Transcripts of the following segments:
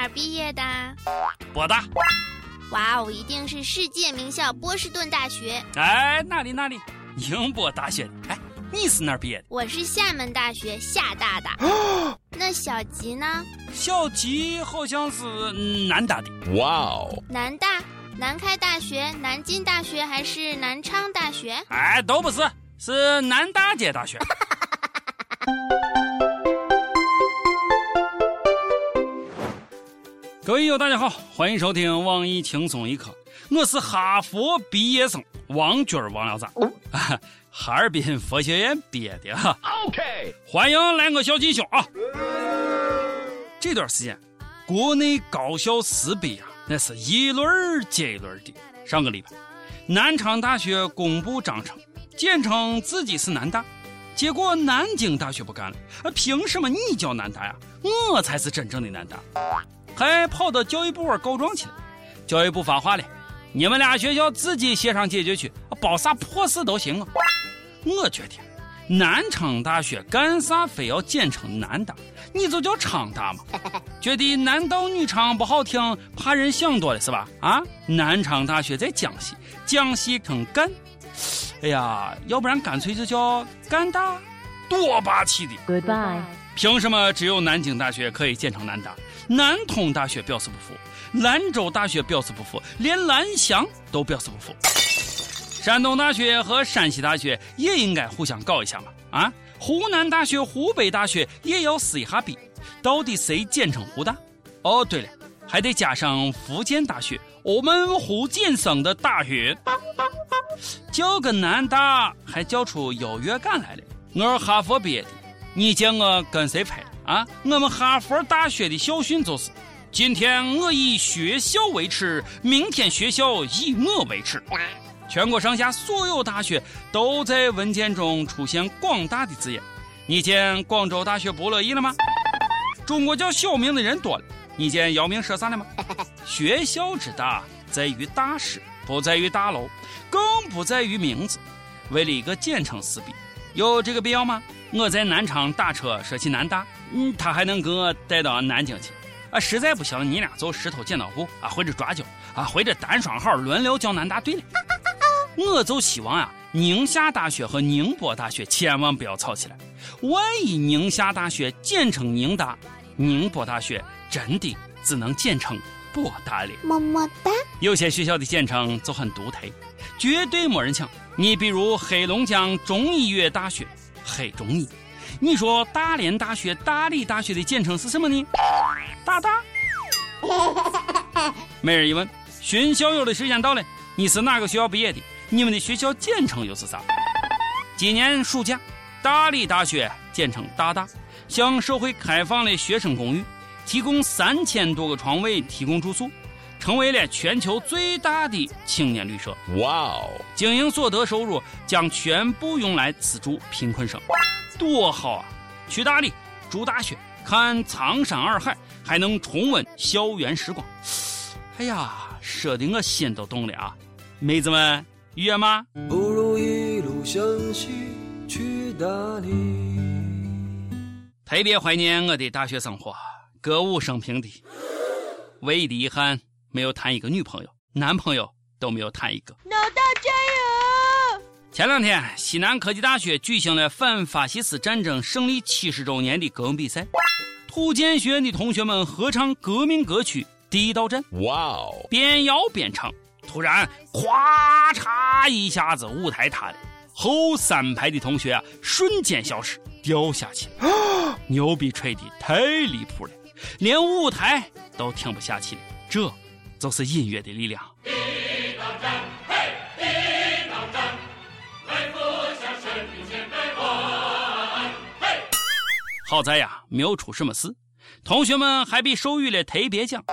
哪儿毕业的？博大。哇哦，一定是世界名校波士顿大学。哎，哪里哪里，宁波大学。哎，你是哪儿毕业的？我是厦门大学厦大的。那小吉呢？小吉好像是南大的。哇哦，南大、南开大学、南京大学还是南昌大学？哎，都不是，是南大街大学。各位友，大家好，欢迎收听网易轻松一刻，我是哈佛毕业生王军王聊子，哈尔滨佛学院毕业的哈。OK，欢迎来我小弟兄啊！这段时间，国内高校撕逼啊，那是一轮接一轮的。上个礼拜，南昌大学公布章程，简称自己是南大，结果南京大学不干了，凭什么你叫南大呀？我才是真正的南大。还跑到教育部告状去了，教育部发话了，你们俩学校自己协商解决去，包啥破事都行啊。我觉得南昌大学干啥非要简称南大，你就叫昌大嘛。觉得男盗女娼不好听，怕人想多了是吧？啊，南昌大学在江西，江西称赣。哎呀，要不然干脆就叫赣大，多霸气的。Goodbye。凭什么只有南京大学可以简称南大？南通大学表示不服，兰州大学表示不服，连蓝翔都表示不服。山东大学和山西大学也应该互相搞一下嘛！啊，湖南大学、湖北大学也要撕一下逼，到底谁简称湖大？哦，对了，还得加上福建大学，我们福建省的大学，叫个南大还叫出优越感来了。我是哈佛毕业的，你见我跟谁拍？啊，我们哈佛大学的校训就是：今天我以学校为耻，明天学校以我为耻。全国上下所有大学都在文件中出现“广大”的字眼。你见广州大学不乐意了吗？中国叫小明的人多了，你见姚明说啥了吗？学校之大在于大师，不在于大楼，更不在于名字。为了一个简称撕逼，有这个必要吗？我在南昌打车说起南大。嗯，他还能给我带到南京去，啊，实在不行，你俩就石头剪刀布啊，或者抓阄啊，或者单双号轮流叫南大队了。我就希望啊，宁夏大学和宁波大学千万不要吵起来。万一宁夏大学简称宁大，宁波大学真的只能简称波大了。么么哒。有些学校的简称就很独特，绝对没人抢。你比如黑龙江中医药大学，黑中医。你说大连大学、大理大学的简称是什么呢？大大。每日一问，寻校友的时间到了，你是哪个学校毕业的？你们的学校简称又是啥？今年暑假，大理大学简称大大，向社会开放了学生公寓，提供三千多个床位，提供住宿，成为了全球最大的青年旅社。哇哦！经营所得收入将全部用来资助贫困生。多好啊！去大理住大学，看苍山洱海，还能重温校园时光。哎呀，说的我心都动了啊！妹子们，约吗？不如一路向西去大理。特别怀念我的大学生活，歌舞升平的。唯一的遗憾，没有谈一个女朋友，男朋友都没有谈一个。老大加油！前两天，西南科技大学举行了反法西斯战争胜利七十周年的歌咏比赛，土建学院的同学们合唱革命歌曲《第一道战》。哇哦！边摇边唱，突然，咵嚓一下子，舞台塌了，后三排的同学啊，瞬间消失，掉下去了。牛逼吹的太离谱了，连舞台都听不下去了。这，就是音乐的力量。好在呀，没有出什么事，同学们还被授予了特别奖。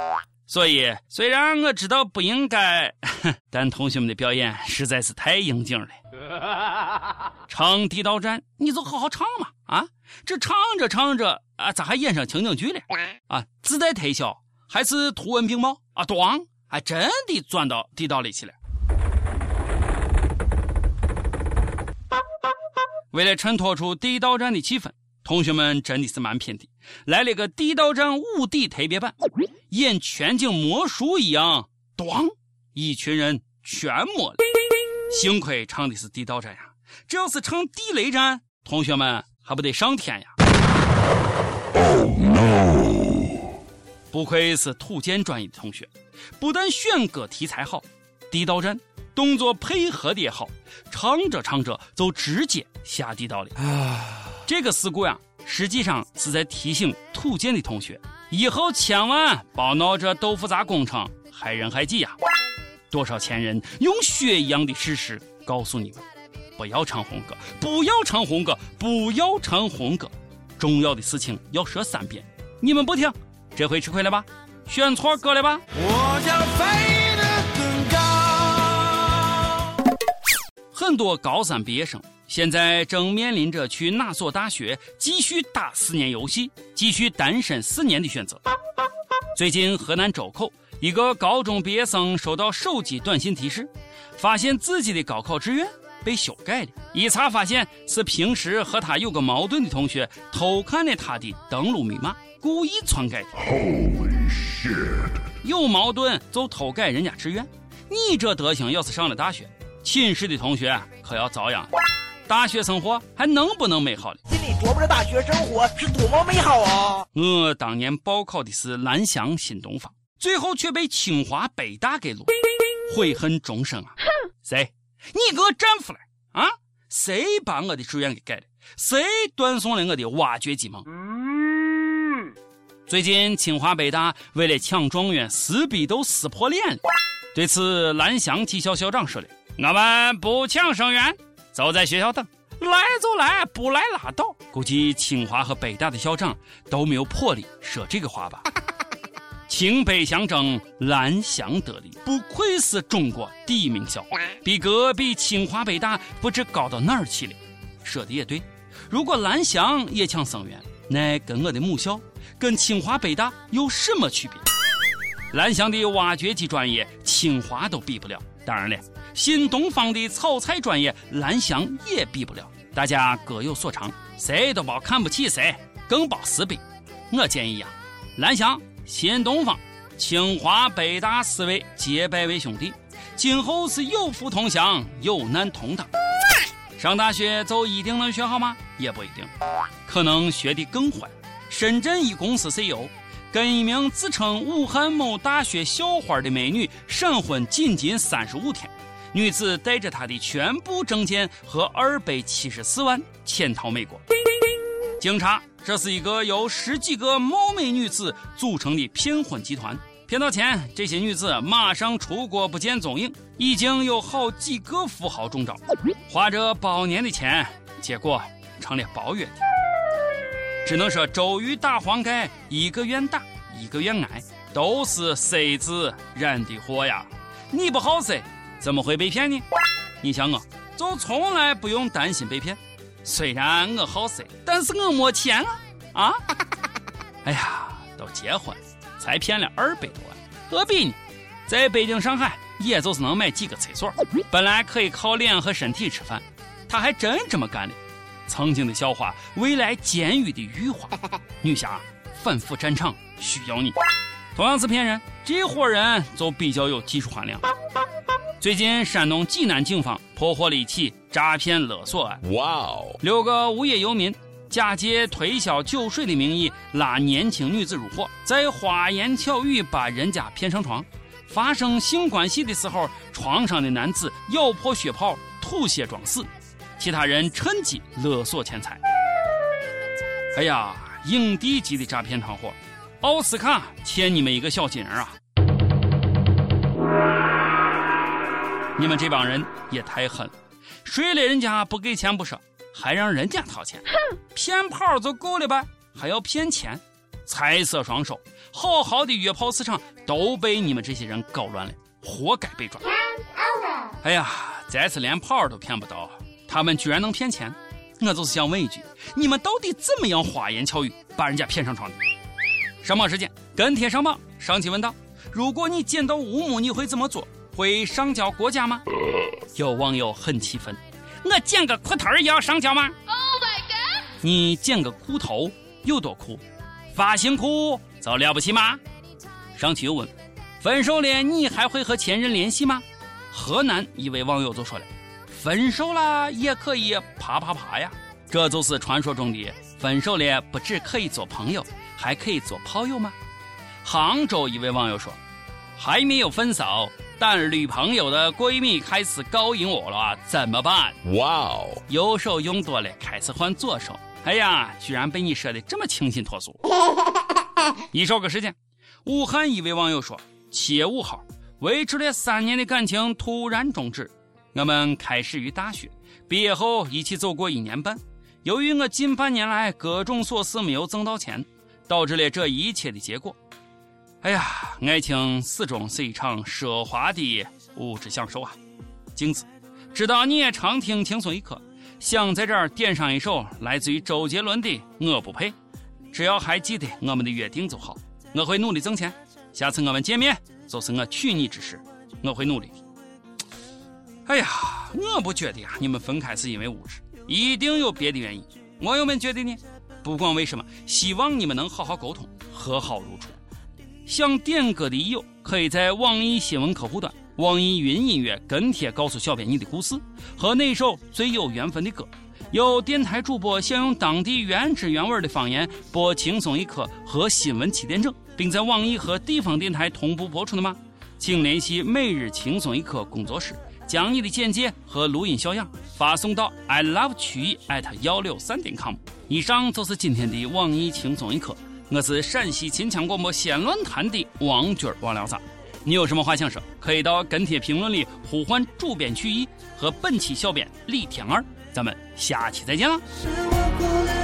所以，虽然我知道不应该，但同学们的表演实在是太应景了。唱地道战，你就好好唱嘛！啊，这唱着唱着啊，咋还演上情景剧了？啊，自带特效还是图文并茂啊？咣，还真的钻到地道里去了。为了衬托出地道战的气氛。同学们真的是蛮拼的，来了个地道战五 D 特别版，演全景魔术一样，咣，一群人全没了。幸亏唱的是地道战呀，这要是唱地雷战，同学们还不得上天呀？Oh no！不愧是土建专业的同学，不但选歌题材好，地道战动作配合的也好，唱着唱着就直接下地道了。这个事故呀，实际上是在提醒土建的同学，以后千万别闹这豆腐渣工程，害人害己呀！多少前人用血一样的事实告诉你们：不要唱红歌，不要唱红歌，不要唱红歌。重要的事情要说三遍，你们不听，这回吃亏了吧？选错歌了吧？我要飞得更高。很多高三毕业生现在正面临着去哪所大学继续打四年游戏，继续单身四年的选择。最近河南周口。一个高中毕业生收到手机短信提示，发现自己的高考志愿被修改了。一查发现是平时和他有个矛盾的同学偷看了他的登录密码，故意篡改的。Holy shit！有矛盾就偷改人家志愿，你这德行要是上了大学，寝室的同学可要遭殃。大学生活还能不能美好了？心里琢磨着大学生活是多么美好啊！我当年报考的是蓝翔新东方。最后却被清华北大给录，悔恨终生啊！谁？你给我站出来啊！谁把我的志愿给改了？谁断送了我的挖掘机梦？最近清华北大为了抢状元撕逼都撕破脸了。对此，蓝翔技校校长说了：“我们不抢生源，就在学校等，来就来，不来拉倒。”估计清华和北大的校长都没有魄力说这个话吧。清北相争，蓝翔得利，不愧是中国第一名校，比隔壁清华北大不知高到哪儿去了。说的也对，如果蓝翔也抢生源，那跟我的母校，跟清华北大有什么区别？蓝翔的挖掘机专业，清华都比不了。当然了，新东方的炒菜专业，蓝翔也比不了。大家各有所长，谁都别看不起谁，更别撕逼。我建议呀，蓝翔。新东方、清华、北大四位结拜为兄弟，今后是有福同享，有难同当。上大学就一定能学好吗？也不一定，可能学的更坏。深圳一公司 CEO 跟一名自称武汉某大学校花的美女闪婚仅仅三十五天，女子带着她的全部证件和二百七十四万潜逃美国。经查。这是一个由十几个貌美女子组成的骗婚集团，骗到钱，这些女子马上出国不见踪影，已经有好几个富豪中招，花着包年的钱，结果成了包月的。只能说周瑜打黄盖，一个愿打，一个愿挨，都是 C 字染的祸呀！你不好色怎么会被骗呢？你像我，就从来不用担心被骗。虽然我好色，但是我没钱啊！啊！哎呀，都结婚才骗了二百多万，何必呢？在北京、上海，也就是能买几个厕所，本来可以靠脸和身体吃饭，他还真这么干了。曾经的笑话，未来监狱的玉花，女侠反腐战场需要你。同样是骗人，这伙人就比较有技术含量。最近，山东济南警方破获了一起诈骗勒索案。哇哦！六个无业游民假借推销酒水的名义拉年轻女子入伙，在花言巧语把人家骗上床。发生性关系的时候，床上的男子咬破血泡吐血装死，其他人趁机勒索钱财。哎呀，影帝级的诈骗团伙，奥斯卡欠你们一个小金人啊！你们这帮人也太狠，睡了人家不给钱不说，还让人家掏钱，哼骗炮就够了吧？还要骗钱，财色双收，好好的约炮市场都被你们这些人搞乱了，活该被抓。哎呀，这次连炮都骗不到，他们居然能骗钱，我就是想问一句，你们到底怎么样花言巧语把人家骗上床的？上榜时间跟帖上榜，上期问道：如果你捡到乌木，你会怎么做？会上交国家吗？有网友很气愤，我剪个裤头也要上交吗？Oh my god！你剪个裤头有多酷？发型酷就了不起吗？上去又问：“分手了，你还会和前任联系吗？”河南一位网友就说了：“分手了也可以啪啪啪呀，这就是传说中的分手了不只可以做朋友，还可以做炮友吗？”杭州一位网友说：“还没有分手，但女朋友的闺蜜开始勾引我了，怎么办？”哇哦，右手用多了，开始换左手。哎呀，居然被你说的这么清新脱俗。一首歌时间，武汉一位网友说：“七月五号，维持了三年的感情突然终止。我们开始于大学，毕业后一起走过一年半。由于我近半年来各种琐事没有挣到钱，导致了这一切的结果。哎呀，爱情始终是一场奢华的物质享受啊！镜子，知道你也常听轻松一刻。”想在这儿点上一首来自于周杰伦的《我不配》，只要还记得我们的约定就好。我会努力挣钱，下次我们见面就是我娶你之时，我会努力。哎呀，我不觉得呀，你们分开是因为物质，一定有别的原因。网友们觉得呢？不管为什么，希望你们能好好沟通，和好如初。想点歌的益友可以在网易新闻客户端。网易云音乐跟帖告诉小编你的故事和那首最有缘分的歌。有电台主播想用当地原汁原味的方言播《轻松一刻》和新闻七点整，并在网易和地方电台同步播出的吗？请联系每日轻松一刻工作室，将你的简介和录音小样发送到 i love 曲艺 at 幺六三点 com。以上就是今天的网易轻松一刻，我是陕西秦腔广播闲论坛的王军王聊啥？你有什么话想说？可以到跟帖评论里呼唤主编曲艺和本期小编李天二，咱们下期再见了。